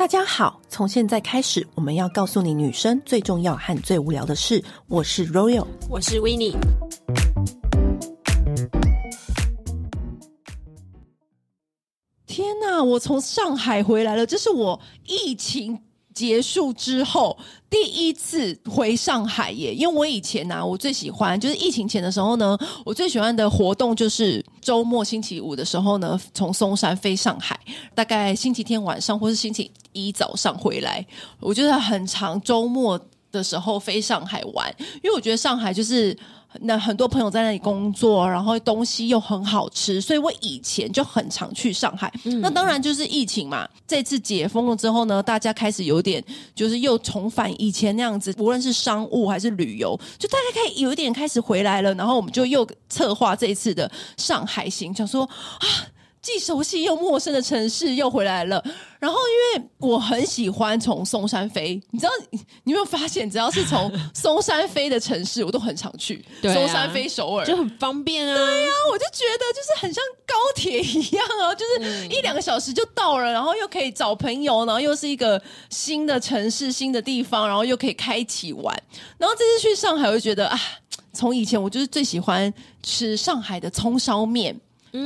大家好，从现在开始，我们要告诉你女生最重要和最无聊的事。我是 Royal，我是 Winnie。天哪，我从上海回来了，这是我疫情结束之后第一次回上海耶，因为我以前呢、啊，我最喜欢就是疫情前的时候呢，我最喜欢的活动就是周末星期五的时候呢，从松山飞上海，大概星期天晚上或是星期一早上回来，我觉得很长周末的时候飞上海玩，因为我觉得上海就是。那很多朋友在那里工作，然后东西又很好吃，所以我以前就很常去上海。嗯、那当然就是疫情嘛，这次解封了之后呢，大家开始有点就是又重返以前那样子，无论是商务还是旅游，就大家可以有一点开始回来了。然后我们就又策划这一次的上海行，想说啊。既熟悉又陌生的城市又回来了，然后因为我很喜欢从松山飞，你知道你有没有发现，只要是从 松山飞的城市，我都很常去。对啊、松山飞首尔就很方便啊。对呀、啊，我就觉得就是很像高铁一样啊，就是一两个小时就到了，然后又可以找朋友，然后又是一个新的城市、新的地方，然后又可以开启玩。然后这次去上海，我就觉得啊，从以前我就是最喜欢吃上海的葱烧面。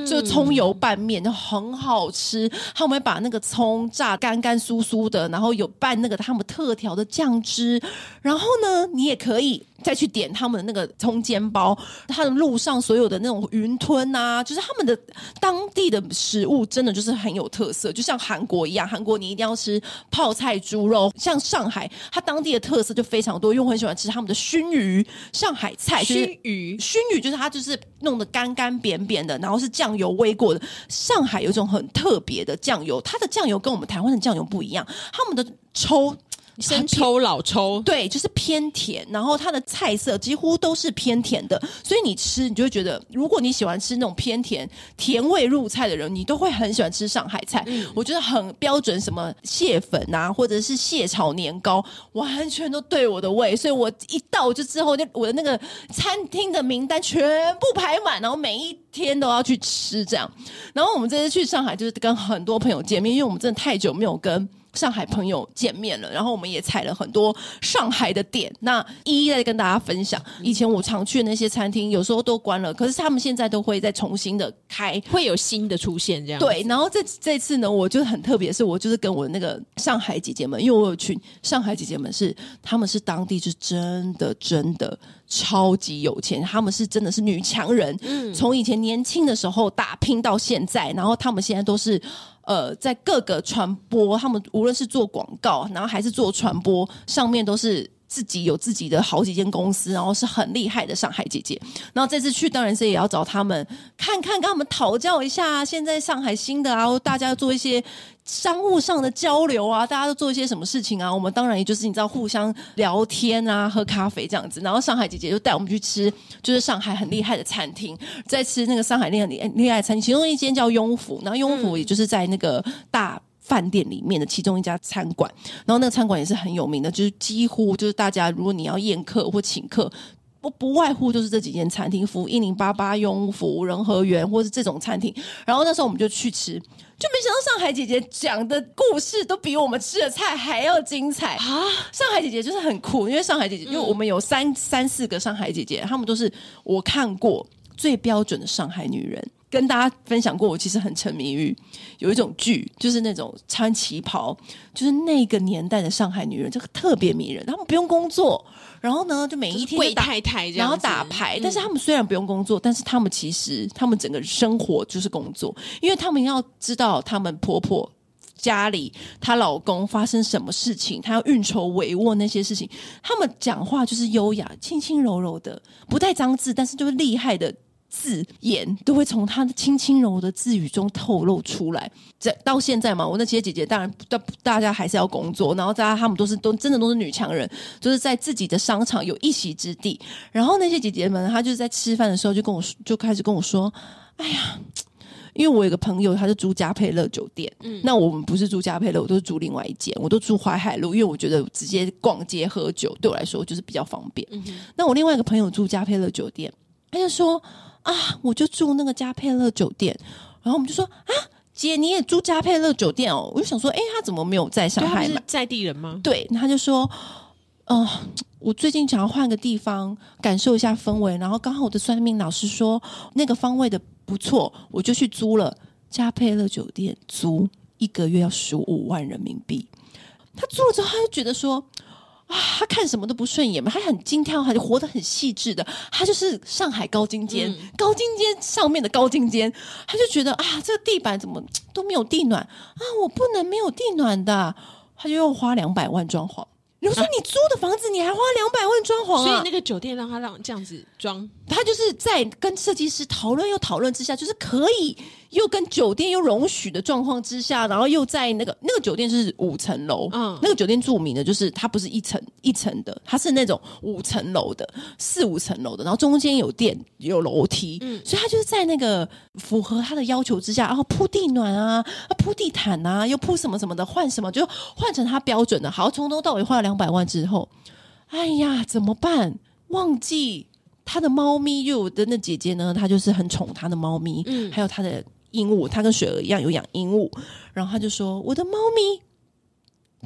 就葱油拌面就很好吃，他们会把那个葱炸干干酥酥的，然后有拌那个他们特调的酱汁，然后呢，你也可以。再去点他们的那个葱煎包，他的路上所有的那种云吞啊，就是他们的当地的食物，真的就是很有特色，就像韩国一样。韩国你一定要吃泡菜猪肉，像上海，它当地的特色就非常多，因为我很喜欢吃他们的熏鱼，上海菜。熏鱼，熏鱼就是它就是弄得干干扁扁的，然后是酱油煨过的。上海有一种很特别的酱油，它的酱油跟我们台湾的酱油不一样，他们的抽。生抽、老抽，对，就是偏甜，然后它的菜色几乎都是偏甜的，所以你吃你就会觉得，如果你喜欢吃那种偏甜、甜味入菜的人，你都会很喜欢吃上海菜。嗯、我觉得很标准，什么蟹粉啊，或者是蟹炒年糕，完全都对我的胃，所以我一到就之后，就我的那个餐厅的名单全部排满，然后每一天都要去吃这样。然后我们这次去上海，就是跟很多朋友见面，因为我们真的太久没有跟。上海朋友见面了，然后我们也踩了很多上海的点，那一一再跟大家分享。以前我常去的那些餐厅，有时候都关了，可是他们现在都会再重新的开，会有新的出现这样。对，然后这这次呢，我就很特别，是我就是跟我那个上海姐姐们，因为我有群上海姐姐们是，他们是当地是真的真的超级有钱，他们是真的是女强人，嗯，从以前年轻的时候打拼到现在，然后他们现在都是。呃，在各个传播，他们无论是做广告，然后还是做传播，上面都是自己有自己的好几间公司，然后是很厉害的上海姐姐。然后这次去，当然是也要找他们看看，跟他们讨教一下现在上海新的啊，大家做一些。商务上的交流啊，大家都做一些什么事情啊？我们当然也就是你知道，互相聊天啊，喝咖啡这样子。然后上海姐姐就带我们去吃，就是上海很厉害的餐厅，在吃那个上海厉害厉害的餐厅，其中一间叫雍府，然后雍府也就是在那个大饭店里面的其中一家餐馆。然后那个餐馆也是很有名的，就是几乎就是大家如果你要宴客或请客，不不外乎就是这几间餐厅，福一零八八、雍福、仁和园，或是这种餐厅。然后那时候我们就去吃。就没想到上海姐姐讲的故事都比我们吃的菜还要精彩啊！上海姐姐就是很酷，因为上海姐姐，因为我们有三三四个上海姐姐，她们都是我看过最标准的上海女人。跟大家分享过，我其实很沉迷于有一种剧，就是那种穿旗袍，就是那个年代的上海女人，就特别迷人。她们不用工作，然后呢，就每一天贵太太，然后打牌。但是她们虽然不用工作，但是她们其实她们整个生活就是工作，因为她们要知道她们婆婆家里她老公发生什么事情，她要运筹帷幄那些事情。她们讲话就是优雅、轻轻柔柔的，不带脏字，但是就是厉害的。字眼都会从她的轻轻柔的字语中透露出来。这到现在嘛，我那些姐姐当然大大家还是要工作，然后大家她们都是都真的都是女强人，就是在自己的商场有一席之地。然后那些姐姐们，她就是在吃饭的时候就跟我就开始跟我说：“哎呀，因为我有个朋友，他是住嘉佩乐酒店，嗯，那我们不是住嘉佩乐，我都是住另外一间，我都住淮海路，因为我觉得直接逛街喝酒对我来说就是比较方便。嗯，那我另外一个朋友住嘉佩乐酒店，他就说。”啊，我就住那个嘉佩乐酒店，然后我们就说啊，姐，你也住嘉佩乐酒店哦？”我就想说：“哎，他怎么没有在上海嘛？在地人吗？”对，他就说：“嗯、呃，我最近想要换个地方，感受一下氛围。然后刚好我的算命老师说那个方位的不错，我就去租了嘉佩乐酒店，租一个月要十五万人民币。他租了之后，他就觉得说。”啊，他看什么都不顺眼嘛，他很精挑，他就活得很细致的，他就是上海高精尖，嗯、高精尖上面的高精尖，他就觉得啊，这个地板怎么 都没有地暖啊，我不能没有地暖的，他就又花两百万装潢。比如说你租的房子，你还花两百万装潢啊？所以那个酒店让他让这样子装，他就是在跟设计师讨论又讨论之下，就是可以又跟酒店又容许的状况之下，然后又在那个那个酒店是五层楼，嗯，那个酒店著名的就是它不是一层一层的，它是那种五层楼的四五层楼的，然后中间有电有楼梯，嗯，所以他就是在那个符合他的要求之下，然后铺地暖啊，铺地毯啊，又铺什么什么的，换什么就换成他标准的，好，从头到尾花了两。两百万之后，哎呀，怎么办？忘记他的猫咪，又有的那姐姐呢，她就是很宠她的猫咪，嗯，还有她的鹦鹉，它跟雪儿一样有养鹦鹉，然后他就说：“我的猫咪。”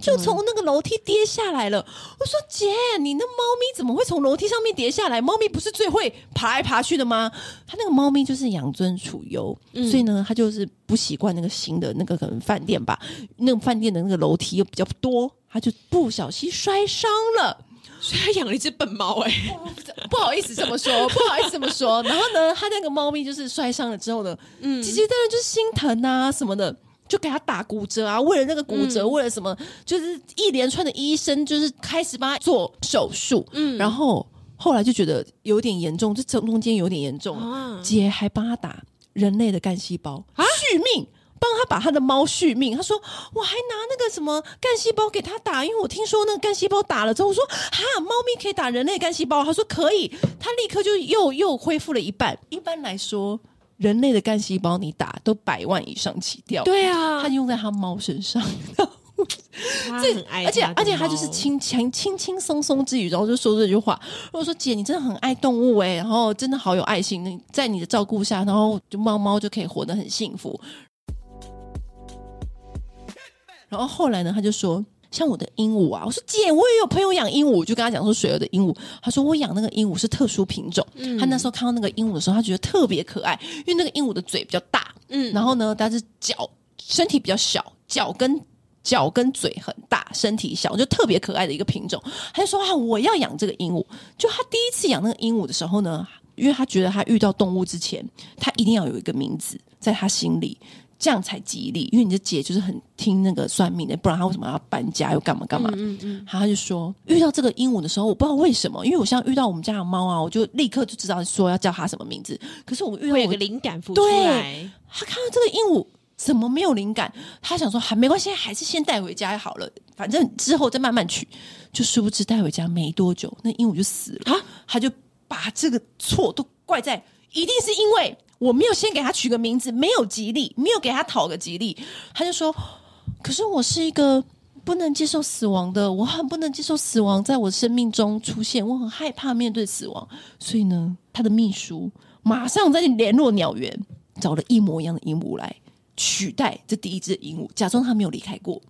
就从那个楼梯跌下来了。我说：“姐，你那猫咪怎么会从楼梯上面跌下来？猫咪不是最会爬来爬去的吗？他那个猫咪就是养尊处优，嗯、所以呢，他就是不习惯那个新的那个可能饭店吧。那个饭店的那个楼梯又比较多，他就不小心摔伤了。所以他养了一只笨猫，哎，不好意思这么说，不好意思这么说。然后呢，他那个猫咪就是摔伤了之后呢，嗯，姐姐当然就是心疼啊什么的。”就给他打骨折啊！为了那个骨折，嗯、为了什么？就是一连串的医生，就是开始帮他做手术。嗯，然后后来就觉得有点严重，这中间有点严重。啊、姐还帮他打人类的干细胞啊，续命，帮他把他的猫续命。他说我还拿那个什么干细胞给他打，因为我听说那个干细胞打了之后，我说哈，猫咪可以打人类干细胞。他说可以，他立刻就又又恢复了一半。一般来说。人类的干细胞你打都百万以上起掉，对啊，他用在他猫身上，他很爱，而且而且他就是轻轻轻轻松松之余，然后就说这句话。我说姐，你真的很爱动物哎，然后真的好有爱心，在你的照顾下，然后就猫猫就可以活得很幸福。然后后来呢，他就说。像我的鹦鹉啊，我说姐，我也有朋友养鹦鹉，我就跟他讲说水儿的鹦鹉，他说我养那个鹦鹉是特殊品种。嗯、他那时候看到那个鹦鹉的时候，他觉得特别可爱，因为那个鹦鹉的嘴比较大，嗯，然后呢，但是脚身体比较小，脚跟脚跟嘴很大，身体小，就特别可爱的一个品种。他就说啊，我要养这个鹦鹉。就他第一次养那个鹦鹉的时候呢，因为他觉得他遇到动物之前，他一定要有一个名字在他心里。这样才吉利，因为你的姐就是很听那个算命的，不然她为什么要搬家又干嘛干嘛？嗯嗯，嗯他就说遇到这个鹦鹉的时候，我不知道为什么，因为我现在遇到我们家的猫啊，我就立刻就知道说要叫它什么名字。可是我遇到我有个灵感浮出来，他看到这个鹦鹉怎么没有灵感？他想说还没关系，还是先带回家好了，反正之后再慢慢取。就殊不知带回家没多久，那鹦鹉就死了。啊，他就把这个错都怪在，一定是因为。我没有先给他取个名字，没有吉利，没有给他讨个吉利，他就说：“可是我是一个不能接受死亡的，我很不能接受死亡在我生命中出现，我很害怕面对死亡。”所以呢，他的秘书马上在联络鸟园，找了一模一样的鹦鹉来取代这第一只鹦鹉，假装他没有离开过。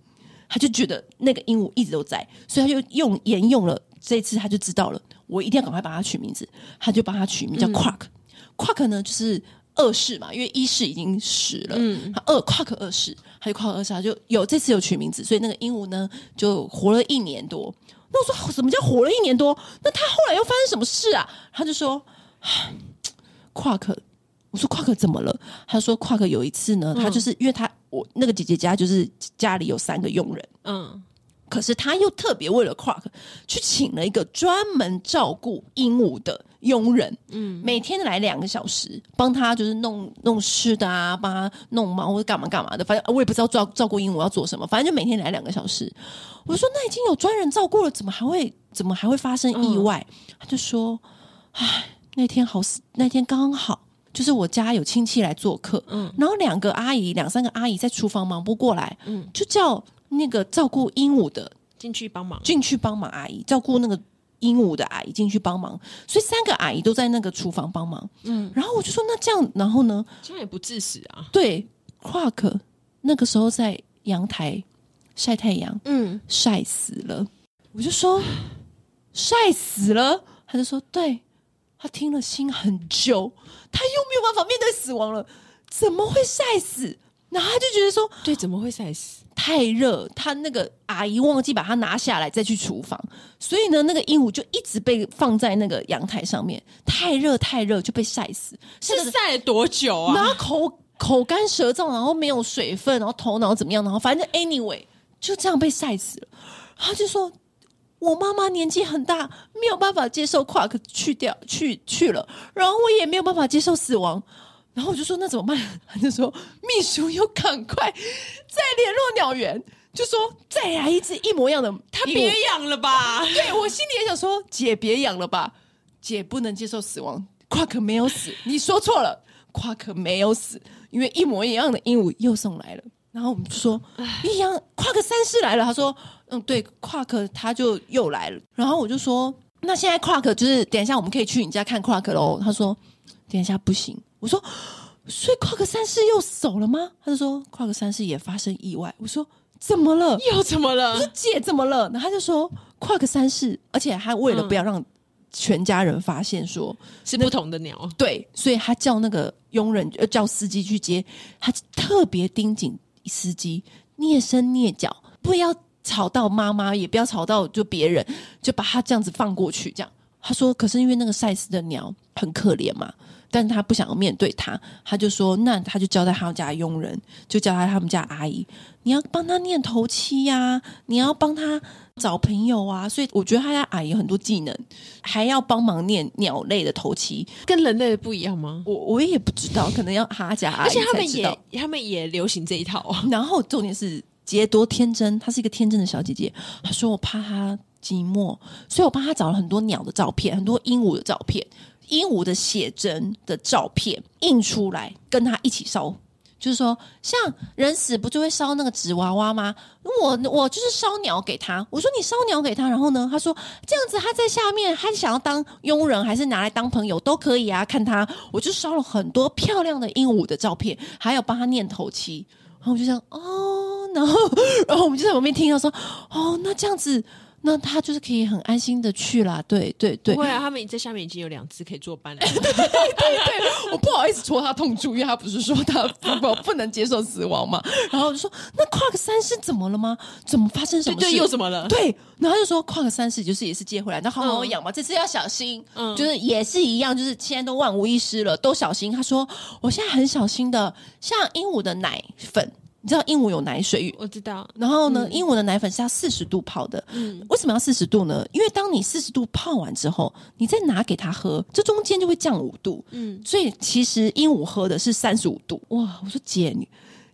他就觉得那个鹦鹉一直都在，所以他就用沿用了这一次，他就知道了，我一定要赶快把它取名字，他就帮他取名叫 Quark。嗯、Quark 呢，就是。二世嘛，因为一世已经死了，嗯，他二夸克二世，还有夸克二世，他就有这次有取名字，所以那个鹦鹉呢就活了一年多。那我说什么叫活了一年多？那他后来又发生什么事啊？他就说，夸克，我说夸克怎么了？他说夸克有一次呢，他就是因为他我那个姐姐家就是家里有三个佣人，嗯。可是他又特别为了 Quark 去请了一个专门照顾鹦鹉的佣人，嗯，每天来两个小时，帮他就是弄弄吃的啊，帮他弄猫或者干嘛干嘛的，反正我也不知道照照顾鹦鹉要做什么，反正就每天来两个小时。我说那已经有专人照顾了，怎么还会怎么还会发生意外？嗯、他就说，唉，那天好死，那天刚好就是我家有亲戚来做客，嗯，然后两个阿姨两三个阿姨在厨房忙不过来，嗯，就叫。那个照顾鹦鹉的进去帮忙，进去帮忙阿姨照顾那个鹦鹉的阿姨进去帮忙，所以三个阿姨都在那个厨房帮忙。嗯，然后我就说那这样，然后呢？这样也不致死啊。对，Quark 那个时候在阳台晒太阳，嗯，晒死了。我就说晒死了，他就说对，他听了心很揪，他又没有办法面对死亡了，怎么会晒死？然后他就觉得说，对，怎么会晒死？太热，他那个阿姨忘记把它拿下来再去厨房，所以呢，那个鹦鹉就一直被放在那个阳台上面，太热太热就被晒死。是晒了多久啊？然后口口干舌燥，然后没有水分，然后头脑怎么样？然后反正 anyway 就这样被晒死了。他就说。我妈妈年纪很大，没有办法接受 Quark 去掉去去了，然后我也没有办法接受死亡，然后我就说那怎么办？他就说秘书又赶快再联络鸟园，就说再来一只一模一样的，他别养了吧？对，我心里也想说姐别养了吧，姐不能接受死亡，Quark 没有死，你说错了，Quark 没有死，因为一模一样的鹦鹉又送来了。然后我们就说一样，夸克三世来了。他说，嗯，对，夸克他就又来了。然后我就说，那现在夸克就是等一下我们可以去你家看夸克喽。他说，等一下不行。我说，所以跨克三世又走了吗？他就说，夸克三世也发生意外。我说，怎么了？又怎么了？我说姐怎么了？然后他就说，夸克三世，而且还为了不要让全家人发现说，说、嗯、是不同的鸟，对，所以他叫那个佣人呃叫司机去接，他特别盯紧。司机蹑手蹑脚，不要吵到妈妈，也不要吵到就别人，就把他这样子放过去。这样他说，可是因为那个赛斯的鸟很可怜嘛，但是他不想要面对他，他就说，那他就交代他们家佣人，就交代他们家阿姨，你要帮他念头七呀、啊，你要帮他找朋友啊。所以我觉得他家阿姨有很多技能，还要帮忙念鸟类的头七，跟人类的不一样吗？我我也不知道，可能要他家阿姨。而且他们也他们也流行这一套。然后重点是杰多天真，她是一个天真的小姐姐。她说我怕她寂寞，所以我帮她找了很多鸟的照片，很多鹦鹉的照片。鹦鹉的写真的照片印出来，跟他一起烧，就是说，像人死不就会烧那个纸娃娃吗？我我就是烧鸟给他，我说你烧鸟给他，然后呢，他说这样子他在下面，他想要当佣人还是拿来当朋友都可以啊。看他，我就烧了很多漂亮的鹦鹉的照片，还有帮他念头七，然后我就想哦，然后然后我们就在旁边听到说哦，那这样子。那他就是可以很安心的去啦，对对对。不会啊，他们在下面已经有两只可以坐班了。对对对对，我不好意思戳他痛处，因为他不是说他不不能接受死亡嘛。然后我就说，那 Quark 三世怎么了吗？怎么发生什么事？对，对，又怎么了？对，然后就说 Quark 三世就是也是接回来，那好好养嘛，嗯、这次要小心。嗯，就是也是一样，就是现在都万无一失了，都小心。他说我现在很小心的，像鹦鹉的奶粉。你知道鹦鹉有奶水，我知道。然后呢，鹦鹉的奶粉是要四十度泡的。嗯，为什么要四十度呢？因为当你四十度泡完之后，你再拿给它喝，这中间就会降五度。嗯，所以其实鹦鹉喝的是三十五度。哇，我说姐，你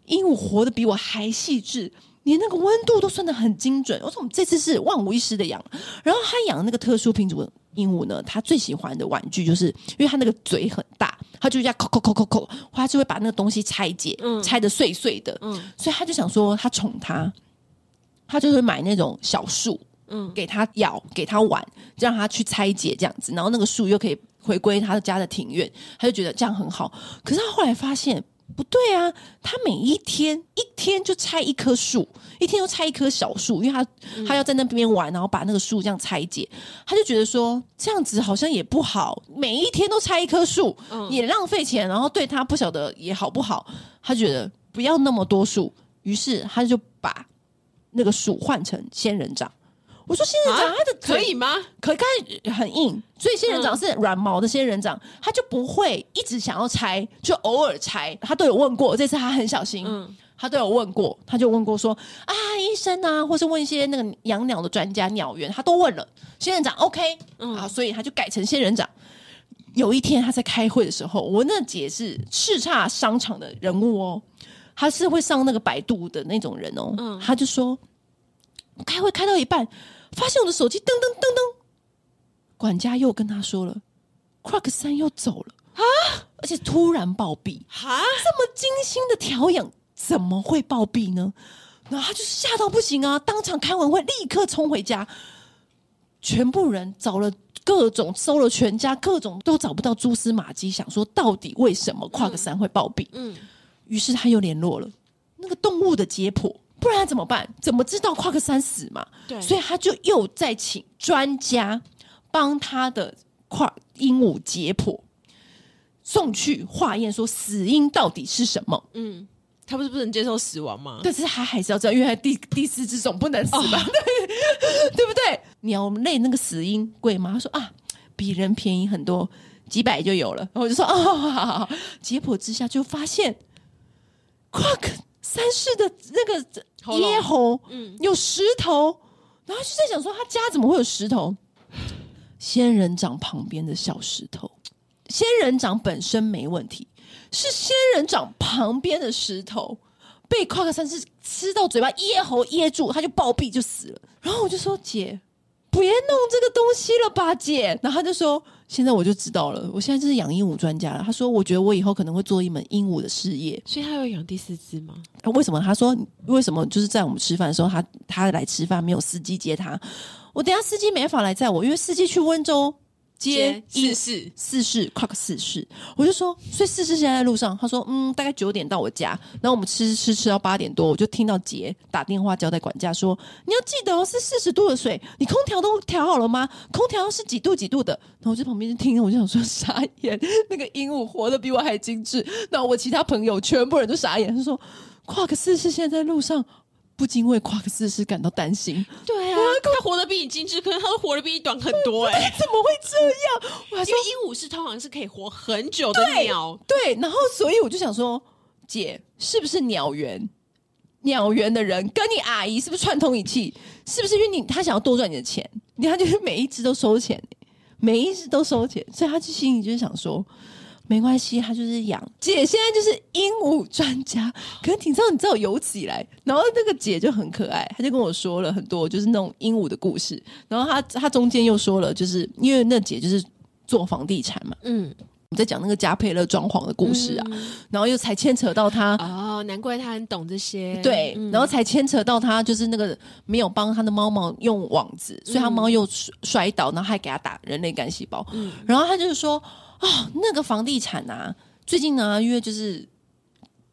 鹦鹉活得比我还细致。连那个温度都算得很精准。我说我们这次是万无一失的养，然后他养的那个特殊品种的鹦鹉呢，它最喜欢的玩具就是，因为它那个嘴很大，它就这样抠抠抠抠抠，他就会把那个东西拆解，嗯、拆的碎碎的。嗯，所以他就想说，他宠它，他就会买那种小树，嗯，给它咬，给它玩，让它去拆解这样子，然后那个树又可以回归他家的庭院，他就觉得这样很好。可是他后来发现。不对啊，他每一天一天就拆一棵树，一天就拆一棵小树，因为他、嗯、他要在那边玩，然后把那个树这样拆解，他就觉得说这样子好像也不好，每一天都拆一棵树，嗯、也浪费钱，然后对他不晓得也好不好，他觉得不要那么多树，于是他就把那个树换成仙人掌。我说仙人掌，它的可以吗？可以，看很硬，所以仙人掌是软毛的仙人掌，它就不会一直想要拆，就偶尔拆。他都有问过，这次他很小心，嗯，他都有问过，他就问过说啊，医生啊，或是问一些那个养鸟的专家、鸟园，他都问了。仙人掌 OK，嗯，啊，所以他就改成仙人掌。有一天他在开会的时候，我那姐是叱咤商场的人物哦，他是会上那个百度的那种人哦，嗯，他就说开会开到一半。发现我的手机噔噔噔噔，管家又跟他说了，Quark 三又走了啊！而且突然暴毙啊！这么精心的调养，怎么会暴毙呢？然后他就是吓到不行啊！当场开完会，立刻冲回家，全部人找了各种，搜了全家，各种都找不到蛛丝马迹，想说到底为什么 Quark 三会暴毙？嗯，于是他又联络了那个动物的解剖，不然怎么办？怎么知道夸克三死嘛？对，所以他就又再请专家帮他的夸鹦鹉解剖，送去化验，说死因到底是什么？嗯。他不是不能接受死亡吗？但是他还是要知道，因为他第 第四只总不能死嘛，哦、对 对不对？鸟类那个死因贵吗？他说啊，比人便宜很多，几百就有了。然后我就说哦，好好好，解剖之下就发现，夸克三世的那个咽喉，嗯，有石头，然后就在想说，他家怎么会有石头？仙人掌旁边的小石头，仙人掌本身没问题。是仙人掌旁边的石头被夸克三世吃到嘴巴咽喉噎住，他就暴毙就死了。然后我就说：“姐，别弄这个东西了吧，姐。”然后他就说：“现在我就知道了，我现在就是养鹦鹉专家了。”他说：“我觉得我以后可能会做一门鹦鹉的事业。”所以他有养第四只吗？为什么？他说：“为什么？就是在我们吃饭的时候，他他来吃饭没有司机接他，我等下司机没法来载我，因为司机去温州。”接四世四世夸克四世，我就说，所以四世现在在路上。他说，嗯，大概九点到我家，然后我们吃吃吃到八点多，我就听到杰打电话交代管家说，你要记得哦，是四十度的水，你空调都调好了吗？空调是几度几度的？然后我在旁边就听，我就想说傻眼，那个鹦鹉活得比我还精致。那我其他朋友全部人都傻眼，他说，夸克四世现在在路上。不禁为夸克斯是感到担心。对啊，他活得比你精致，可能他都活得比你短很多哎、欸，怎么会这样？我还说鹦鹉是通常是可以活很久的鸟，对，对。然后所以我就想说，姐是不是鸟园？鸟园的人跟你阿姨是不是串通一气？是不是因为你他想要多赚你的钱？你看就是每一只都收钱，每一只都收钱，所以他就心里就是想说。没关系，他就是养姐，现在就是鹦鹉专家。可是你知道，你知道有起来，然后那个姐就很可爱，她就跟我说了很多，就是那种鹦鹉的故事。然后她她中间又说了，就是因为那姐就是做房地产嘛，嗯，你在讲那个加佩勒装潢的故事啊，嗯、然后又才牵扯到他哦，难怪他很懂这些，对，嗯、然后才牵扯到他就是那个没有帮他的猫猫用网子，所以他猫又摔倒，然后还给他打人类干细胞，嗯，然后他就是说。啊、哦，那个房地产啊，最近呢，因为就是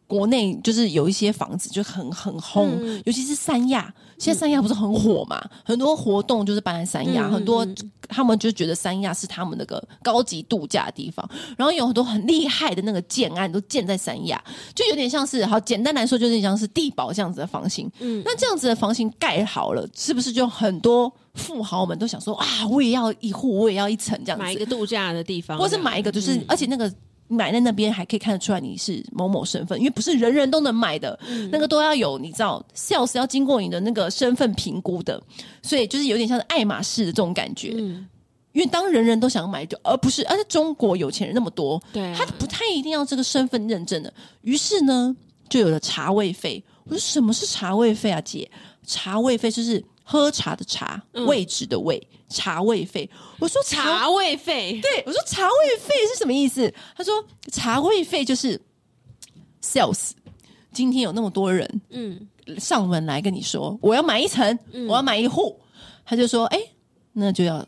国内就是有一些房子就很很轰，嗯、尤其是三亚，现在三亚不是很火嘛，嗯、很多活动就是办在三亚，嗯、很多他们就觉得三亚是他们那个高级度假的地方，然后有很多很厉害的那个建案都建在三亚，就有点像是好简单来说，就是像是地堡这样子的房型。嗯，那这样子的房型盖好了，是不是就很多？富豪们都想说啊，我也要一户，我也要一层这样子，买一个度假的地方，或是买一个，就是、嗯、而且那个买在那边还可以看得出来你是某某身份，因为不是人人都能买的，嗯、那个都要有你知道，sales 要经过你的那个身份评估的，所以就是有点像是爱马仕的这种感觉。嗯、因为当人人都想买，就而不是，而且中国有钱人那么多，对、啊，他不太一定要这个身份认证的。于是呢，就有了茶位费。我说什么是茶位费啊，姐？茶位费就是。喝茶的茶，位置的位，嗯、茶位费。我说茶，茶位费，对，我说茶位费是什么意思？他说茶位费就是 sales。今天有那么多人，嗯，上门来跟你说，我要买一层，嗯、我要买一户，他就说，哎，那就要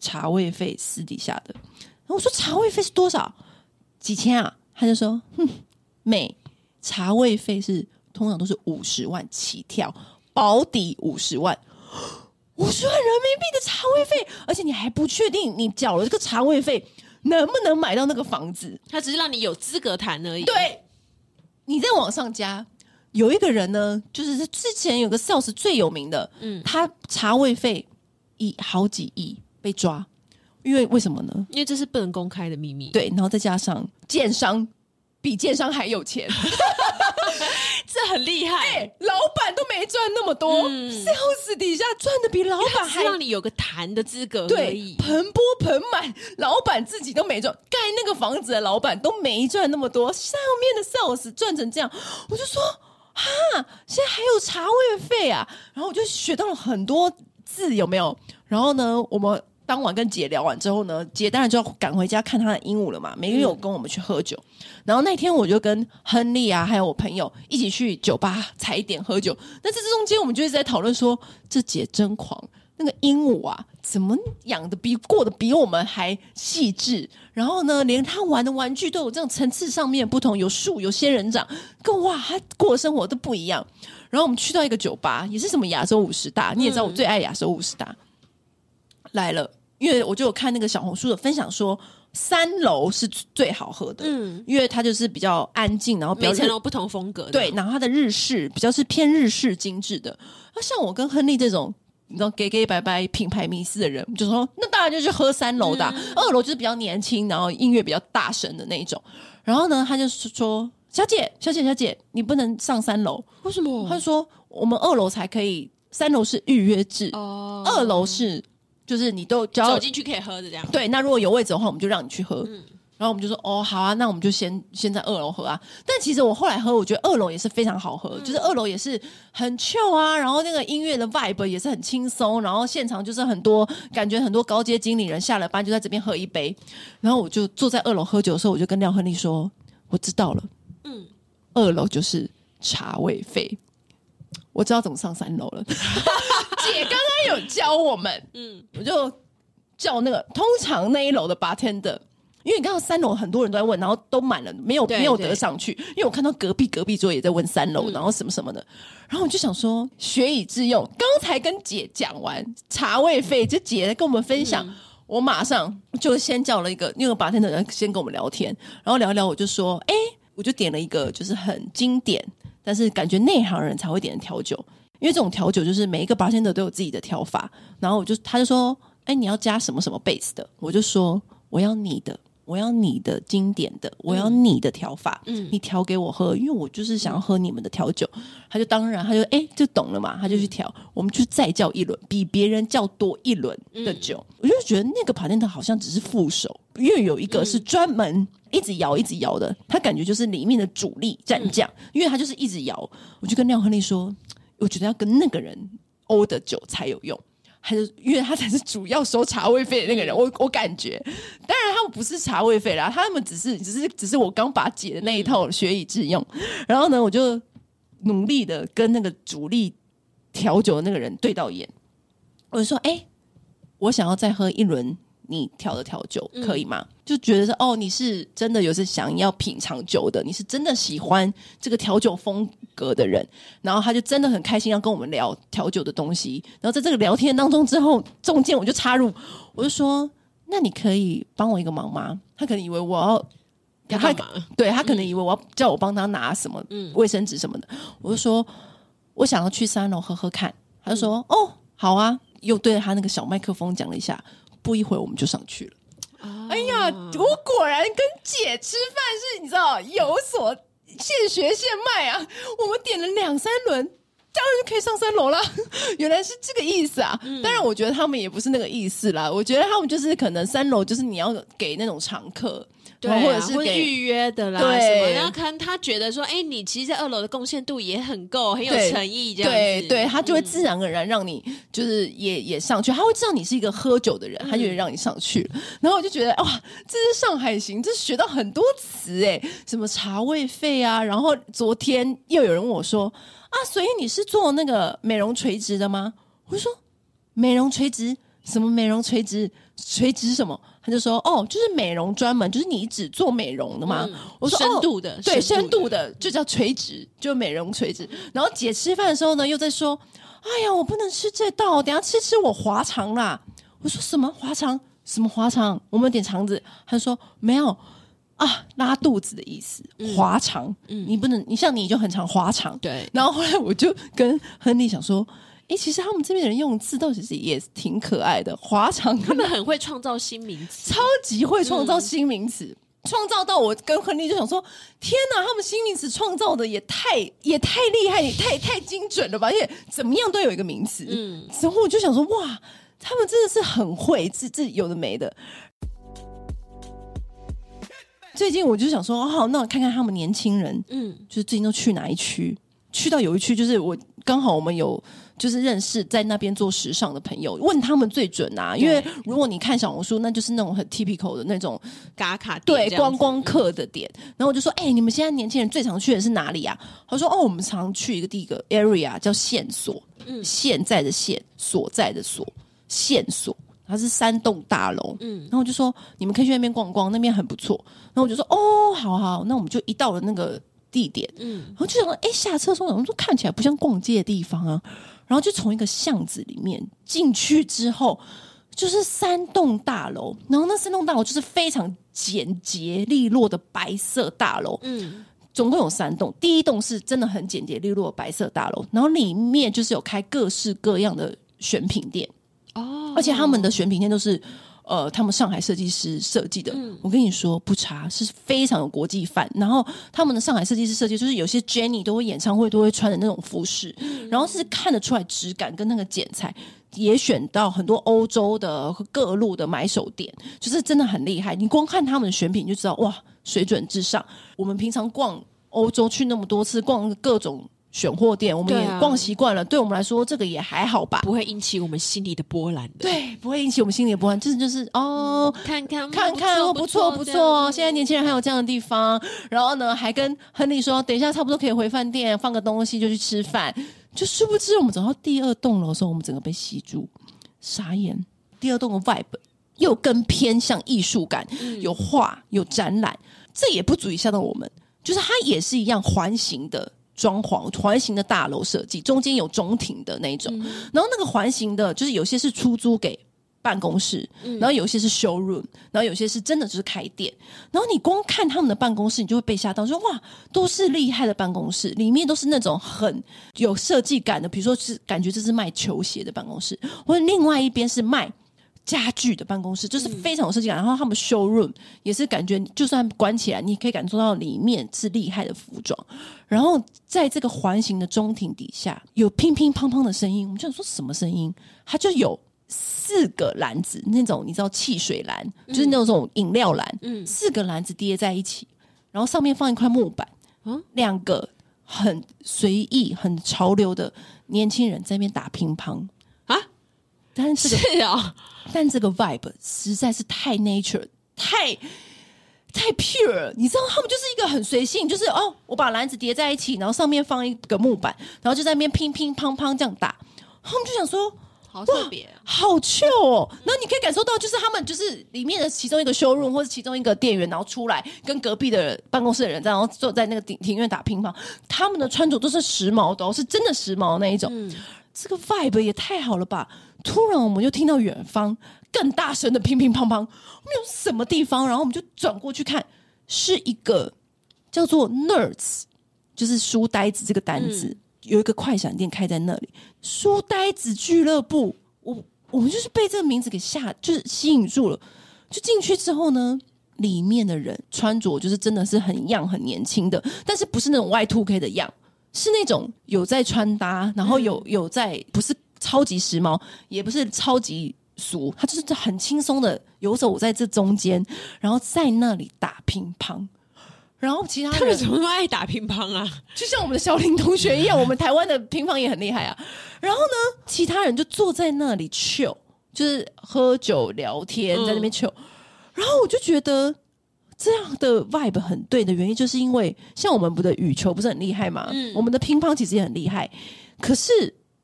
茶位费，私底下的。我说茶位费是多少？几千啊？他就说，哼，每茶位费是通常都是五十万起跳，保底五十万。五十万人民币的茶位费，而且你还不确定你缴了这个茶位费能不能买到那个房子，他只是让你有资格谈而已。对，你再往上加，有一个人呢，就是之前有个 sales 最有名的，嗯，他茶位费以好几亿被抓，因为为什么呢？因为这是不能公开的秘密。对，然后再加上建商比建商还有钱。这很厉害，欸，老板都没赚那么多，嗯，sales 底下赚的比老板还让你有个谈的资格，对，盆钵盆满，老板自己都没赚，盖那个房子的老板都没赚那么多，上面的 sales 赚成这样，我就说哈，现在还有茶位费啊，然后我就学到了很多字，有没有？然后呢，我们。当晚跟姐聊完之后呢，姐当然就要赶回家看她的鹦鹉了嘛。每个月有跟我们去喝酒，嗯、然后那天我就跟亨利啊，还有我朋友一起去酒吧踩点喝酒。那这中间我们就一直在讨论说，这姐真狂。那个鹦鹉啊，怎么养的比过得比我们还细致？然后呢，连他玩的玩具都有这种层次上面不同，有树，有仙人掌，跟哇，他过的生活都不一样。然后我们去到一个酒吧，也是什么亚洲五十大，你也知道我最爱亚洲五十大、嗯、来了，因为我就有看那个小红书的分享说。三楼是最好喝的，嗯，因为它就是比较安静，然后每层楼不同风格的，对，然后它的日式比较是偏日式精致的。那像我跟亨利这种，你知道，给给拜拜品牌迷思的人，就说那当然就是喝三楼的，嗯、二楼就是比较年轻，然后音乐比较大声的那一种。然后呢，他就说：“小姐，小姐，小姐，你不能上三楼，为什么？”他就说：“我们二楼才可以，三楼是预约制，哦，二楼是。”就是你都走进去可以喝的这样。对，那如果有位置的话，我们就让你去喝。嗯，然后我们就说哦，好啊，那我们就先先在二楼喝啊。但其实我后来喝，我觉得二楼也是非常好喝，嗯、就是二楼也是很 chill 啊，然后那个音乐的 vibe 也是很轻松，然后现场就是很多感觉很多高阶经理人下了班就在这边喝一杯，然后我就坐在二楼喝酒的时候，我就跟廖亨利说，我知道了，嗯，二楼就是茶位费。我知道怎么上三楼了，姐刚刚有教我们，嗯，我就叫那个通常那一楼的 bartender，因为你刚刚三楼很多人都在问，然后都满了，没有没有得上去，因为我看到隔壁隔壁桌也在问三楼，然后什么什么的，然后我就想说学以致用，刚才跟姐讲完茶位费，就姐来跟我们分享，我马上就先叫了一个那个 bartender 先跟我们聊天，然后聊一聊，我就说，哎，我就点了一个就是很经典。但是感觉内行人才会点的调酒，因为这种调酒就是每一个 bartender 都有自己的调法。然后我就他就说：“哎，你要加什么什么 base 的？”我就说：“我要你的，我要你的经典的，我要你的调法。嗯，你调给我喝，因为我就是想要喝你们的调酒。嗯”他就当然他就哎就懂了嘛，他就去调。我们就再叫一轮，比别人叫多一轮的酒。嗯，我就觉得那个 bartender 好像只是副手，因为有一个是专门。一直摇，一直摇的，他感觉就是里面的主力战将，嗯、因为他就是一直摇。我就跟廖亨利说，我觉得要跟那个人欧的酒才有用，还是因为他才是主要收茶位费的那个人。我我感觉，当然他们不是茶位费啦，他们只是只是只是我刚把姐的那一套学以致用。然后呢，我就努力的跟那个主力调酒的那个人对到眼，我就说：“哎、我想要再喝一轮。”你调的调酒可以吗？嗯、就觉得说哦，你是真的有是想要品尝酒的，你是真的喜欢这个调酒风格的人。然后他就真的很开心要跟我们聊调酒的东西。然后在这个聊天当中之后，中间我就插入，我就说：“那你可以帮我一个忙吗？”他可能以为我要给他，对他可能以为我要叫我帮他拿什么卫生纸什么的。嗯、我就说：“我想要去三楼喝喝看。”他就说：“嗯、哦，好啊。”又对着他那个小麦克风讲了一下。不一会儿我们就上去了。Oh. 哎呀，我果然跟姐吃饭是，你知道有所现学现卖啊！我们点了两三轮，当然就可以上三楼了。原来是这个意思啊！嗯、当然，我觉得他们也不是那个意思啦。我觉得他们就是可能三楼就是你要给那种常客。对、啊，或者是预约的啦，对？然后看他觉得说，哎，你其实，在二楼的贡献度也很够，很有诚意，这样子。对，对，他就会自然而然让你就是也也上去，他会知道你是一个喝酒的人，他就会让你上去。嗯、然后我就觉得，哇，这是上海行，这是学到很多词哎，什么茶位费啊。然后昨天又有人问我说，啊，所以你是做那个美容垂直的吗？我就说，美容垂直，什么美容垂直？垂直什么？他就说：“哦，就是美容专门，就是你只做美容的吗？”嗯、我说：“深度的，哦、对，深度的就叫垂直，就美容垂直。”然后姐吃饭的时候呢，又在说：“哎呀，我不能吃这道，等下吃吃我滑肠啦。”我说：“什么滑肠？什么滑肠？我们点肠子。”他说：“没有啊，拉肚子的意思，滑肠。嗯，你不能，你像你就很常滑肠。对。然后后来我就跟亨利想说。哎，其实他们这边的人用字倒是也挺可爱的，滑肠。他们很会创造新名词，超级会创造新名词，嗯、创造到我跟亨利就想说：天哪，他们新名词创造的也太也太厉害，也太太精准了吧？而且怎么样都有一个名词。嗯，然后我就想说：哇，他们真的是很会，这这有的没的。最近我就想说：好，那我看看他们年轻人，嗯，就是最近都去哪一区？去到有一区，就是我刚好我们有。就是认识在那边做时尚的朋友，问他们最准啊。因为如果你看小红书，那就是那种很 typical 的那种打卡对观光客的点。然后我就说：“哎、欸，你们现在年轻人最常去的是哪里啊？”他说：“哦，我们常去一个第一个 area 叫线索，嗯，现在的线所在的所，线索。它是三栋大楼，嗯，然后我就说你们可以去那边逛逛，那边很不错。然后我就说哦，好好，那我们就一到了那个地点，嗯，然后就想说，哎，下车的时候，我们说看起来不像逛街的地方啊。然后就从一个巷子里面进去之后，就是三栋大楼，然后那三栋大楼就是非常简洁利落的白色大楼，嗯，总共有三栋。第一栋是真的很简洁利落的白色大楼，然后里面就是有开各式各样的选品店。哦，而且他们的选品店都是，呃，他们上海设计师设计的。嗯，我跟你说不差，是非常有国际范。然后他们的上海设计师设计，就是有些 Jenny 都会演唱会都会穿的那种服饰，嗯，然后是看得出来质感跟那个剪裁，也选到很多欧洲的各路的买手店，就是真的很厉害。你光看他们的选品就知道，哇，水准至上。我们平常逛欧洲去那么多次，逛各种。选货店，我们也逛习惯了对、我们来说，这个也还好吧，不会引起我们心里的波澜的。对，不会引起我们心里的波澜，就是就是哦，看看看看哦，不错不错。现在年轻人还有这样的地方，然后呢，还跟亨利说，等一下差不多可以回饭店放个东西就去吃饭。就殊不知，我们走到第二栋楼的时候，我们整个被吸住，傻眼。第二栋的 vibe 又更偏向艺术感，嗯、有画有展览，这也不足以吓到我们。就是它也是一样环形的。装潢环形的大楼设计，中间有中庭的那种，嗯、然后那个环形的，就是有些是出租给办公室，嗯、然后有些是 showroom，然后有些是真的就是开店。然后你光看他们的办公室，你就会被吓到，说哇，都是厉害的办公室，里面都是那种很有设计感的，比如说是感觉这是卖球鞋的办公室，或者另外一边是卖。家具的办公室就是非常有设计感，然后他们 showroom 也是感觉，就算关起来，你可以感受到里面是厉害的服装。然后在这个环形的中庭底下，有乒乒乓乓的声音，我们就想说什么声音？它就有四个篮子，那种你知道汽水篮，就是那种饮料篮，嗯，四个篮子叠在一起，然后上面放一块木板，嗯，两个很随意、很潮流的年轻人在那边打乒乓。但是，啊，但这个 vibe 实在是太 nature，太太 pure。你知道，他们就是一个很随性，就是哦，我把篮子叠在一起，然后上面放一个木板，然后就在那边乒乒乓乓这样打。他们就想说，好特别，好 chill 哦。然后你可以感受到，就是他们就是里面的其中一个 showroom 或者其中一个店员，然后出来跟隔壁的办公室的人，然后坐在那个庭庭院打乒乓。他们的穿着都是时髦的，是真的时髦那一种。嗯这个 vibe 也太好了吧！突然，我们就听到远方更大声的乒乒乓乓，我们有什么地方？然后我们就转过去看，是一个叫做 Nerds，就是书呆子这个单子，嗯、有一个快闪店开在那里，书呆子俱乐部。我我们就是被这个名字给吓，就是吸引住了。就进去之后呢，里面的人穿着就是真的是很 young 很年轻的，但是不是那种 Y2K 的 young。是那种有在穿搭，然后有有在不是超级时髦，也不是超级俗，他就是很轻松的游走在这中间，然后在那里打乒乓，然后其他他们怎么那么爱打乒乓啊？就像我们的小林同学一样，我们台湾的乒乓也很厉害啊。然后呢，其他人就坐在那里 chill，就是喝酒聊天，在那边 chill。然后我就觉得。这样的 vibe 很对的原因，就是因为像我们不的羽球不是很厉害嘛？嗯，我们的乒乓其实也很厉害，可是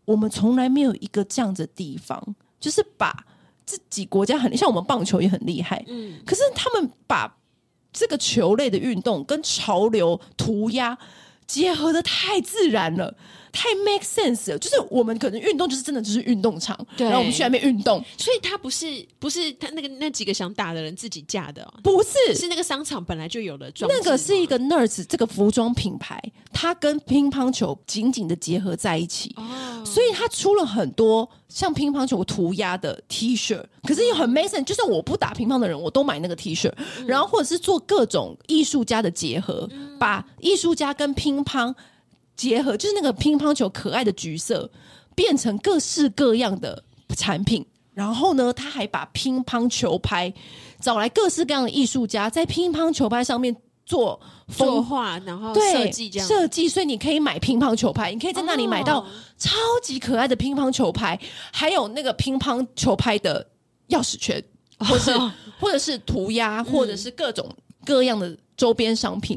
我们从来没有一个这样的地方，就是把自己国家很像我们棒球也很厉害，嗯，可是他们把这个球类的运动跟潮流涂鸦结合的太自然了。太 make sense 了，就是我们可能运动就是真的就是运动场，对，然后我们去那边运动，所以他不是不是他那个那几个想打的人自己架的，哦，不是，是那个商场本来就有的装。那个是一个 Nurse 这个服装品牌，它跟乒乓球紧紧的结合在一起，哦，所以它出了很多像乒乓球涂鸦的 T 恤，可是又很 make sense，就算我不打乒乓的人，我都买那个 T 恤，嗯，然后或者是做各种艺术家的结合，嗯，把艺术家跟乒乓。结合就是那个乒乓球可爱的橘色，变成各式各样的产品。然后呢，他还把乒乓球拍找来各式各样的艺术家，在乒乓球拍上面做作画，然后设计这样设计。所以你可以买乒乓球拍，你可以在那里买到超级可爱的乒乓球拍，还有那个乒乓球拍的钥匙圈，或是或者是涂鸦，或者是各种各样的周边商品。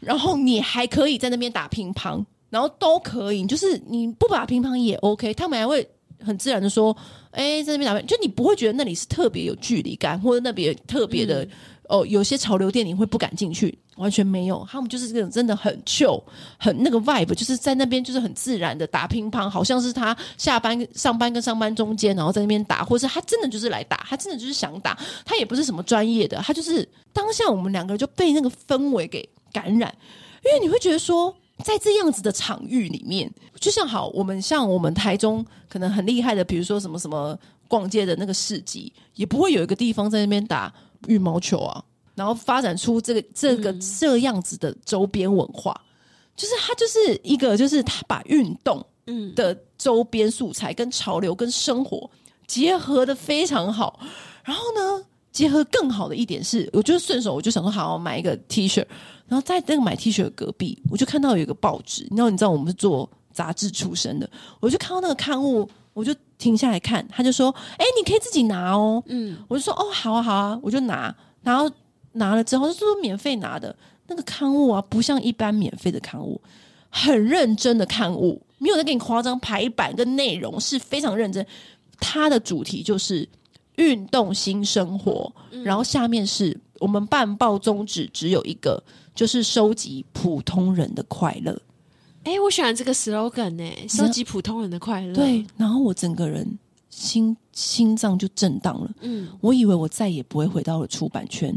然后你还可以在那边打乒乓。然后都可以，就是你不打乒乓也 OK，他们还会很自然的说，哎，在那边打扮，就你不会觉得那里是特别有距离感，或者那边特别的、嗯、哦，有些潮流店你会不敢进去，完全没有，他们就是这种真的很 chill，很那个 vibe，就是在那边就是很自然的打乒乓，好像是他下班上班跟上班中间，然后在那边打，或者是他真的就是来打，他真的就是想打，他也不是什么专业的，他就是当下我们两个人就被那个氛围给感染，因为你会觉得说。在这样子的场域里面，就像好，我们像我们台中可能很厉害的，比如说什么什么逛街的那个市集，也不会有一个地方在那边打羽毛球啊，然后发展出这个这个这样子的周边文化，嗯、就是它就是一个，就是它把运动嗯。的周边素材跟潮流跟生活结合的非常好，然后呢，结合更好的一点是，我就顺手我就想说，好，好买一个 T 恤。然后在那个买 T 恤的隔壁，我就看到有一个报纸。然后你知道我们是做杂志出身的，我就看到那个刊物，我就停下来看。他就说：“哎，你可以自己拿哦。”嗯，我就说：“哦，好啊，好啊。”我就拿，然后拿了之后，就是说免费拿的那个刊物啊，不像一般免费的刊物，很认真的刊物，没有在给你夸张排版跟内容，是非常认真。它的主题就是运动新生活，嗯、然后下面是我们办报宗旨只有一个。就是收集普通人的快乐，哎、欸，我喜欢这个 slogan 呢、欸，收集普通人的快乐。对，然后我整个人心心脏就震荡了。嗯，我以为我再也不会回到了出版圈。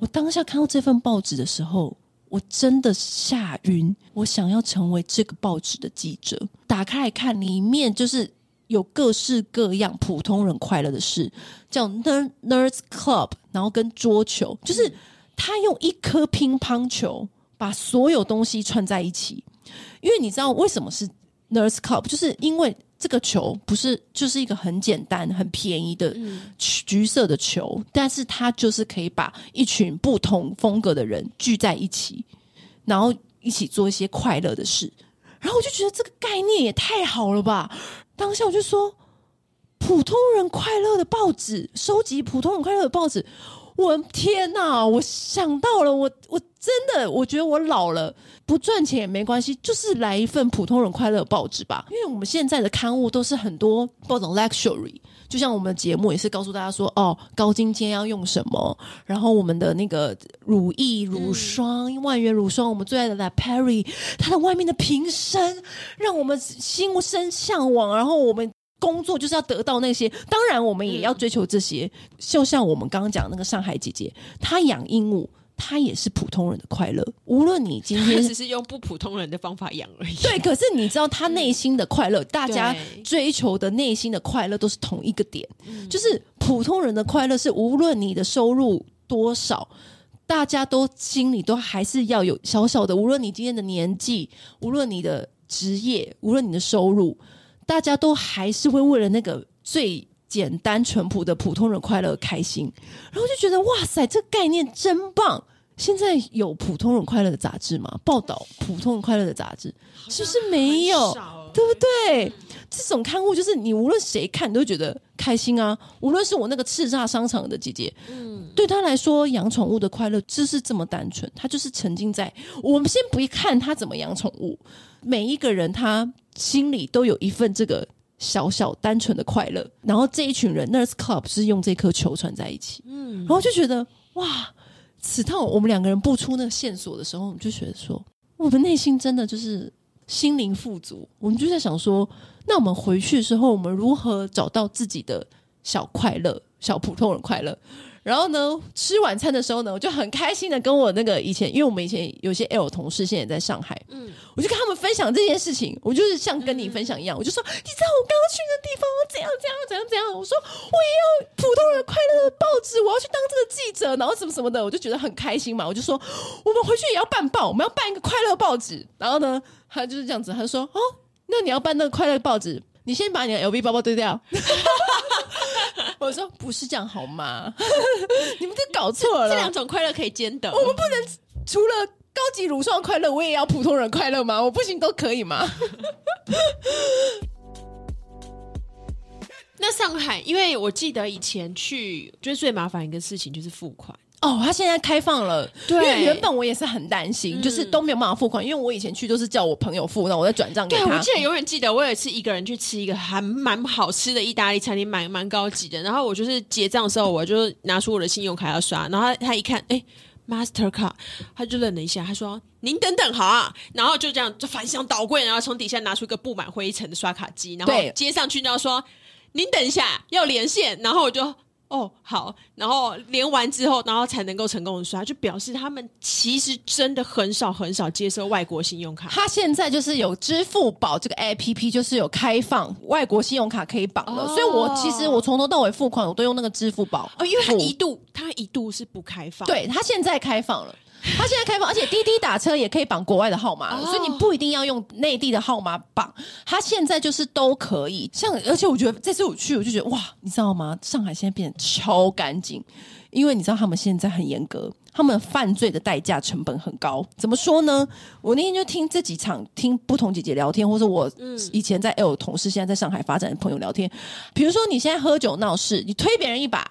我当下看到这份报纸的时候，我真的吓晕。我想要成为这个报纸的记者。打开来看，里面就是有各式各样普通人快乐的事，叫 Nerd Nerds Club，然后跟桌球，就是。他用一颗乒乓球把所有东西串在一起，因为你知道为什么是 Nerds Club，就是因为这个球不是就是一个很简单、很便宜的橘色的球，但是它就是可以把一群不同风格的人聚在一起，然后一起做一些快乐的事。然后我就觉得这个概念也太好了吧！当下我就说，普通人快乐的报纸，收集普通人快乐的报纸。我天哪！我想到了，我我真的，我觉得我老了，不赚钱也没关系，就是来一份普通人快乐报纸吧。因为我们现在的刊物都是很多各种 luxury，就像我们的节目也是告诉大家说，哦，高精尖要用什么，然后我们的那个乳液、乳霜、嗯、万元乳霜，我们最爱的 La Peri，它的外面的瓶身让我们心生向往，然后我们。工作就是要得到那些，当然我们也要追求这些。就像我们刚刚讲那个上海姐姐，她养鹦鹉，她也是普通人的快乐。无论你今天只是用不普通人的方法养而已。对，可是你知道他内心的快乐，嗯、大家追求的内心的快乐都是同一个点，嗯、就是普通人的快乐是无论你的收入多少，大家都心里都还是要有小小的。无论你今天的年纪，无论你的职业，无论你的收入。大家都还是会为了那个最简单淳朴的普通人快乐开心，然后就觉得哇塞，这概念真棒！现在有普通人快乐的杂志吗？报道普通人快乐的杂志是不是没有？对不对？这种刊物就是你无论谁看都觉得开心啊！无论是我那个叱咤商场的姐姐，嗯，对她来说养宠物的快乐就是这么单纯，她就是沉浸在我们先不看她怎么养宠物，每一个人他。心里都有一份这个小小单纯的快乐，然后这一群人 Nurse Club 是用这颗球串在一起，嗯，然后就觉得哇，此趟我们两个人不出那个线索的时候，我们就觉得说，我们内心真的就是心灵富足。我们就在想说，那我们回去的时候，我们如何找到自己的小快乐，小普通人快乐？然后呢，吃晚餐的时候呢，我就很开心的跟我那个以前，因为我们以前有些 L 同事现在也在上海，嗯，我就跟他们分享这件事情，我就是像跟你分享一样，嗯、我就说，你知道我刚刚去的地方，我怎样怎样怎样怎样，我说我也要普通人快乐的报纸，我要去当这个记者，然后什么什么的，我就觉得很开心嘛，我就说我们回去也要办报，我们要办一个快乐报纸，然后呢，他就是这样子，他就说哦，那你要办那个快乐报纸，你先把你的 LV 包包丢掉。我说不是这样好吗？你们都搞错了，这两种快乐可以兼得。我们不能除了高级乳霜快乐，我也要普通人快乐吗？我不行都可以吗？那上海，因为我记得以前去，就是最麻烦一个事情就是付款。哦，他现在开放了，对，因为原本我也是很担心，嗯、就是都没有办法付款，因为我以前去都是叫我朋友付，那我再转账给他。对，我记得永远记得，我有一次一个人去吃一个还蛮好吃的意大利餐厅，蛮蛮高级的。然后我就是结账的时候，我就拿出我的信用卡要刷，然后他他一看，哎，Mastercard，他就愣了一下，他说：“您等等好啊。”然后就这样就反向倒柜，然后从底下拿出一个布满灰尘的刷卡机，然后接上去，然后说：“您等一下，要连线。”然后我就。哦，好，然后连完之后，然后才能够成功的刷，就表示他们其实真的很少很少接受外国信用卡。他现在就是有支付宝这个 APP，就是有开放外国信用卡可以绑的，哦、所以我其实我从头到尾付款我都用那个支付宝。哦，因为他一度他一度是不开放，对，他现在开放了。他现在开放，而且滴滴打车也可以绑国外的号码，所以你不一定要用内地的号码绑。他现在就是都可以，像而且我觉得这次我去，我就觉得哇，你知道吗？上海现在变得超干净，因为你知道他们现在很严格，他们犯罪的代价成本很高。怎么说呢？我那天就听这几场听不同姐姐聊天，或者我以前在 L 同事，现在在上海发展的朋友聊天，比如说你现在喝酒闹事，你推别人一把，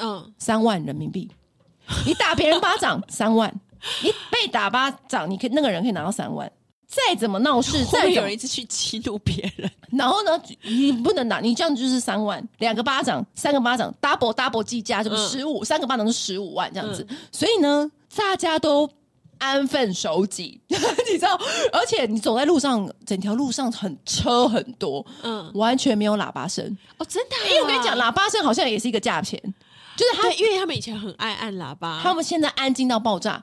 嗯，三万人民币；你打别人巴掌，三万。你被打巴掌，你可以那个人可以拿到三万。再怎么闹事，再有人一直去激怒别人，然后呢，你不能拿，你这样就是三万，两个巴掌，三个巴掌，double double 计价，就十五，三个巴掌是十五万这样子。嗯、所以呢，大家都安分守己，你知道？而且你走在路上，整条路上很车很多，嗯，完全没有喇叭声哦，真的、啊。因为我跟你讲，喇叭声好像也是一个价钱。就是他，因为他们以前很爱按喇叭，他们现在安静到爆炸。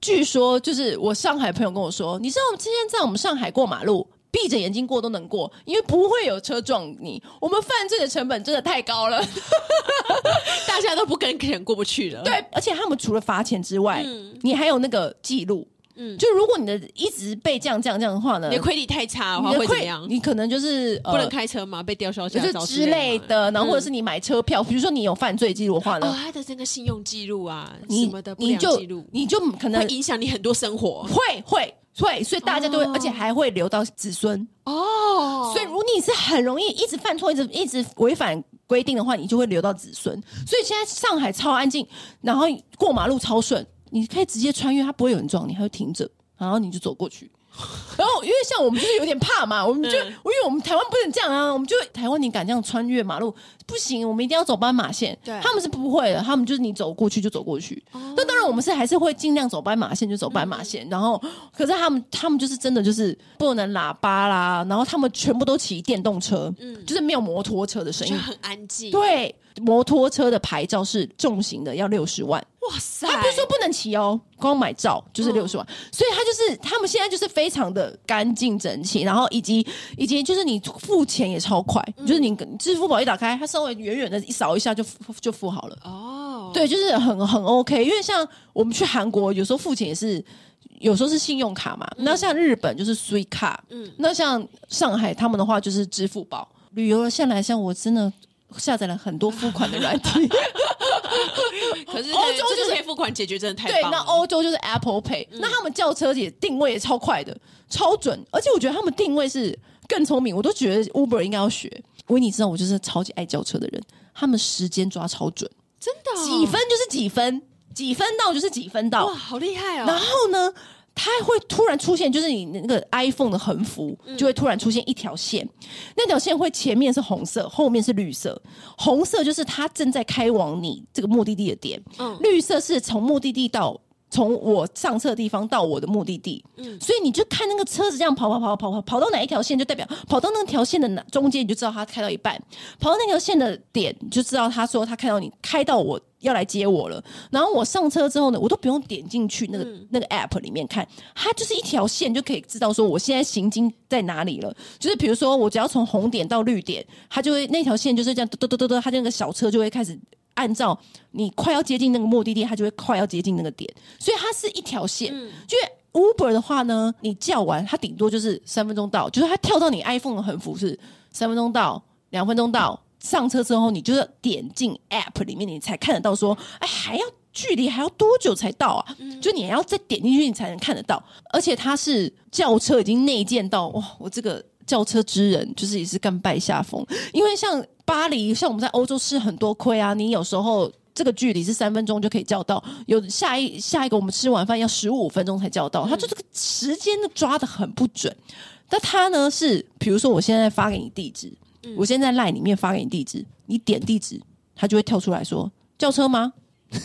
据说，就是我上海朋友跟我说，你知道我们之前在我们上海过马路，闭着眼睛过都能过，因为不会有车撞你。我们犯罪的成本真的太高了，大家都不跟钱过不去了。对，而且他们除了罚钱之外，嗯、你还有那个记录。嗯，就如果你的一直被这样这样这样的话呢，你的亏力太差的话会怎样？你可能就是不能开车嘛？被吊销驾照之类的，然后或者是你买车票，比如说你有犯罪记录的话呢？哦，他的这个信用记录啊，什么的，你就你就可能会影响你很多生活，会会会，所以大家都会，而且还会留到子孙哦。所以如果你是很容易一直犯错，一直一直违反规定的话，你就会留到子孙。所以现在上海超安静，然后过马路超顺。你可以直接穿越，它不会有人撞你，它会停着，然后你就走过去。然后，因为像我们就是有点怕嘛，我们就、嗯、因为我们台湾不能这样啊，我们就台湾你敢这样穿越马路不行，我们一定要走斑马线。对，他们是不会的，他们就是你走过去就走过去。那、哦、当然，我们是还是会尽量走斑马线就走斑马线。嗯、然后，可是他们他们就是真的就是不能喇叭啦，然后他们全部都骑电动车，嗯，就是没有摩托车的声音，很安静。对。摩托车的牌照是重型的，要六十万。哇塞！他不是说不能骑哦，光买照就是六十万。嗯、所以他就是他们现在就是非常的干净整齐，然后以及以及就是你付钱也超快，嗯、就是你支付宝一打开，它稍微远远的一扫一下就就付好了。哦，对，就是很很 OK。因为像我们去韩国，有时候付钱也是有时候是信用卡嘛。嗯、那像日本就是 Suica，嗯，那像上海他们的话就是支付宝。旅游了下来，像我真的。下载了很多付款的软体，可是欧洲就是可以付款解决，真的太。对，那欧洲就是 Apple Pay，嗯、那他们叫车也定位也超快的，超准，而且我觉得他们定位是更聪明，我都觉得 Uber 应该要学。维尼知道我就是超级爱叫车的人，他们时间抓超准，真的、哦，几分就是几分，几分到就是几分到，哇，好厉害哦。然后呢？它会突然出现，就是你那个 iPhone 的横幅就会突然出现一条线，嗯、那条线会前面是红色，后面是绿色。红色就是它正在开往你这个目的地的点，嗯、绿色是从目的地到从我上车的地方到我的目的地。嗯，所以你就看那个车子这样跑跑跑跑跑跑到哪一条线，就代表跑到那条线的哪中间，你就知道他开到一半；跑到那条线的点，你就知道他说他看到你开到我。要来接我了，然后我上车之后呢，我都不用点进去那个、嗯、那个 app 里面看，它就是一条线就可以知道说我现在行经在哪里了。就是比如说我只要从红点到绿点，它就会那条线就是这样嘟嘟嘟嘟，它那个小车就会开始按照你快要接近那个目的地，它就会快要接近那个点，所以它是一条线。嗯、就 Uber 的话呢，你叫完它顶多就是三分钟到，就是它跳到你 iPhone 的横幅是三分钟到，两分钟到。上车之后，你就是点进 App 里面，你才看得到。说，哎，还要距离还要多久才到啊？嗯、就你还要再点进去，你才能看得到。而且它是轿车已经内建到，哇！我这个轿车之人就是也是甘拜下风。因为像巴黎，像我们在欧洲吃很多亏啊。你有时候这个距离是三分钟就可以叫到，有下一下一个我们吃完饭要十五分钟才叫到，他就这个时间抓的很不准。但他呢是，比如说我现在发给你地址，我现在赖里面发给你地址，你点地址，他就会跳出来说叫车吗？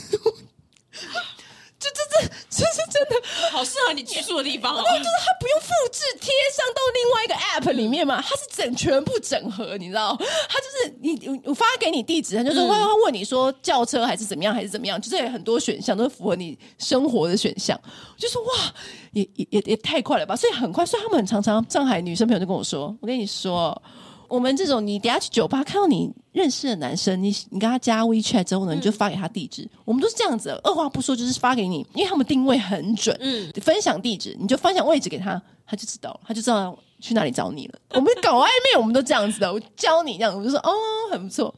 这是真的，好适合你居住的地方哦。就是它不用复制贴上到另外一个 app 里面嘛，它是整全部整合，你知道？它就是你我发给你地址，它就是会会问你说叫车还是怎么样还是怎么样，就是有很多选项都是符合你生活的选项。我就说哇，也也也也太快了吧！所以很快，所以他们很常常上海女生朋友就跟我说，我跟你说。我们这种，你等下去酒吧看到你认识的男生，你你跟他加 WeChat 之后呢，你就发给他地址。嗯、我们都是这样子，二话不说就是发给你，因为他们定位很准。嗯，分享地址，你就分享位置给他，他就知道，他就知道去哪里找你了。我们搞暧昧，我们都这样子的，我教你这样，我就说哦，很不错。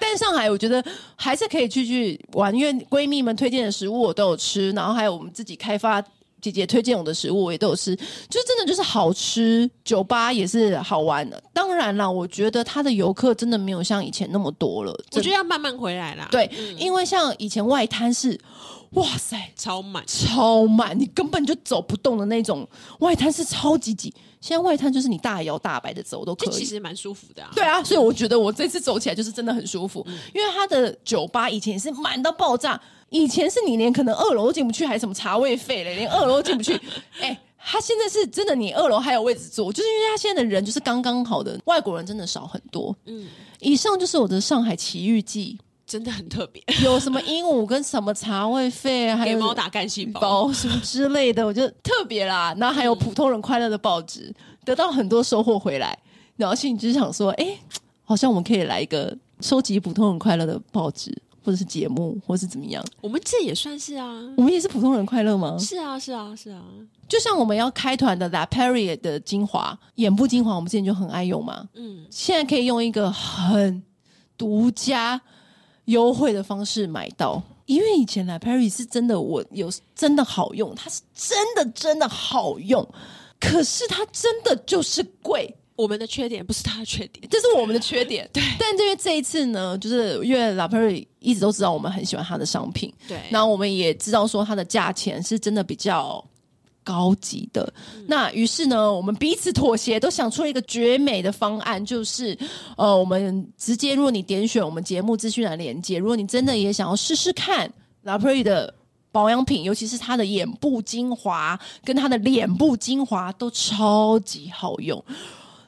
但上海，我觉得还是可以去去玩，因为闺蜜们推荐的食物我都有吃，然后还有我们自己开发。姐姐推荐我的食物，我也都有吃，就真的就是好吃。酒吧也是好玩的，当然啦，我觉得他的游客真的没有像以前那么多了。我觉得要慢慢回来啦。对，嗯、因为像以前外滩是，哇塞，超满，超满，你根本就走不动的那种。外滩是超级挤，现在外滩就是你大摇大摆的走都可以，其实蛮舒服的、啊。对啊，所以我觉得我这次走起来就是真的很舒服，嗯、因为它的酒吧以前也是满到爆炸。以前是你连可能二楼都进不去，还什么茶位费嘞，连二楼都进不去。哎、欸，他现在是真的，你二楼还有位置坐，就是因为他现在的人就是刚刚好的，外国人真的少很多。嗯，以上就是我的上海奇遇记，真的很特别。有什么鹦鹉跟什么茶位费，还有给猫打干细胞什么之类的，我觉得特别啦。然后还有普通人快乐的报纸，得到很多收获回来。然后心里就是想说，哎、欸，好像我们可以来一个收集普通人快乐的报纸。或者是节目，或是怎么样？我们这也算是啊，我们也是普通人快乐吗？是啊，是啊，是啊。就像我们要开团的 La Prairie 的精华，眼部精华，我们之前就很爱用嘛。嗯，现在可以用一个很独家优惠的方式买到，因为以前 La Prairie 是真的，我有真的好用，它是真的真的好用，可是它真的就是贵。我们的缺点不是他的缺点，这是我们的缺点。对，但因为这一次呢，就是因为 La Prairie 一直都知道我们很喜欢他的商品，对，然后我们也知道说它的价钱是真的比较高级的。嗯、那于是呢，我们彼此妥协，都想出了一个绝美的方案，就是呃，我们直接，如果你点选我们节目资讯栏连接，如果你真的也想要试试看 La Prairie 的保养品，尤其是它的眼部精华跟它的脸部精华都超级好用。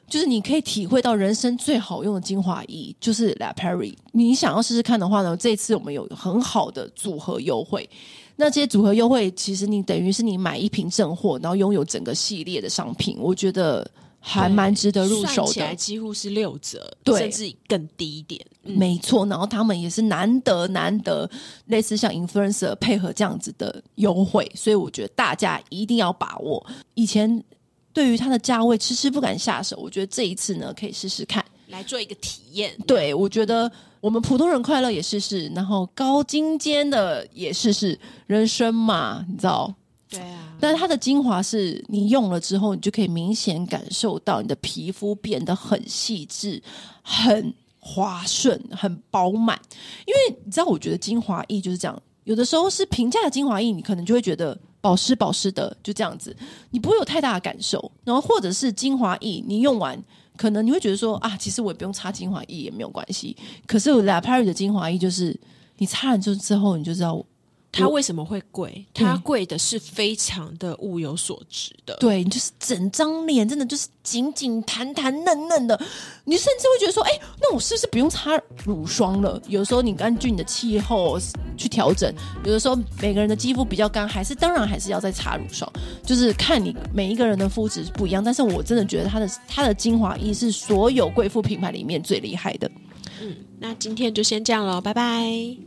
就是你可以体会到人生最好用的精华液，就是 La Prairie。你想要试试看的话呢，这次我们有很好的组合优惠。那这些组合优惠，其实你等于是你买一瓶正货，然后拥有整个系列的商品，我觉得还蛮值得入手的。算起来几乎是六折，对，甚至更低一点。嗯、没错，然后他们也是难得难得，类似像 influencer 配合这样子的优惠，所以我觉得大家一定要把握。以前。对于它的价位，迟迟不敢下手。我觉得这一次呢，可以试试看，来做一个体验。对，我觉得我们普通人快乐也试试，然后高精尖的也试试。人生嘛，你知道？对啊。但是它的精华是你用了之后，你就可以明显感受到你的皮肤变得很细致、很滑顺、很饱满。因为你知道，我觉得精华液就是这样。有的时候是平价的精华液，你可能就会觉得。保湿保湿的就这样子，你不会有太大的感受。然后或者是精华液，你用完可能你会觉得说啊，其实我也不用擦精华液也没有关系。可是 La Prairie 的精华液就是你擦完之后，你就知道。它为什么会贵？它贵的是非常的物有所值的。对，你就是整张脸真的就是紧紧弹弹嫩嫩的，你甚至会觉得说，哎、欸，那我是不是不用擦乳霜了？有时候你根据你的气候去调整，有的时候每个人的肌肤比较干，还是当然还是要再擦乳霜，就是看你每一个人的肤质不一样。但是我真的觉得它的它的精华液是所有贵妇品牌里面最厉害的。嗯，那今天就先这样了，拜拜。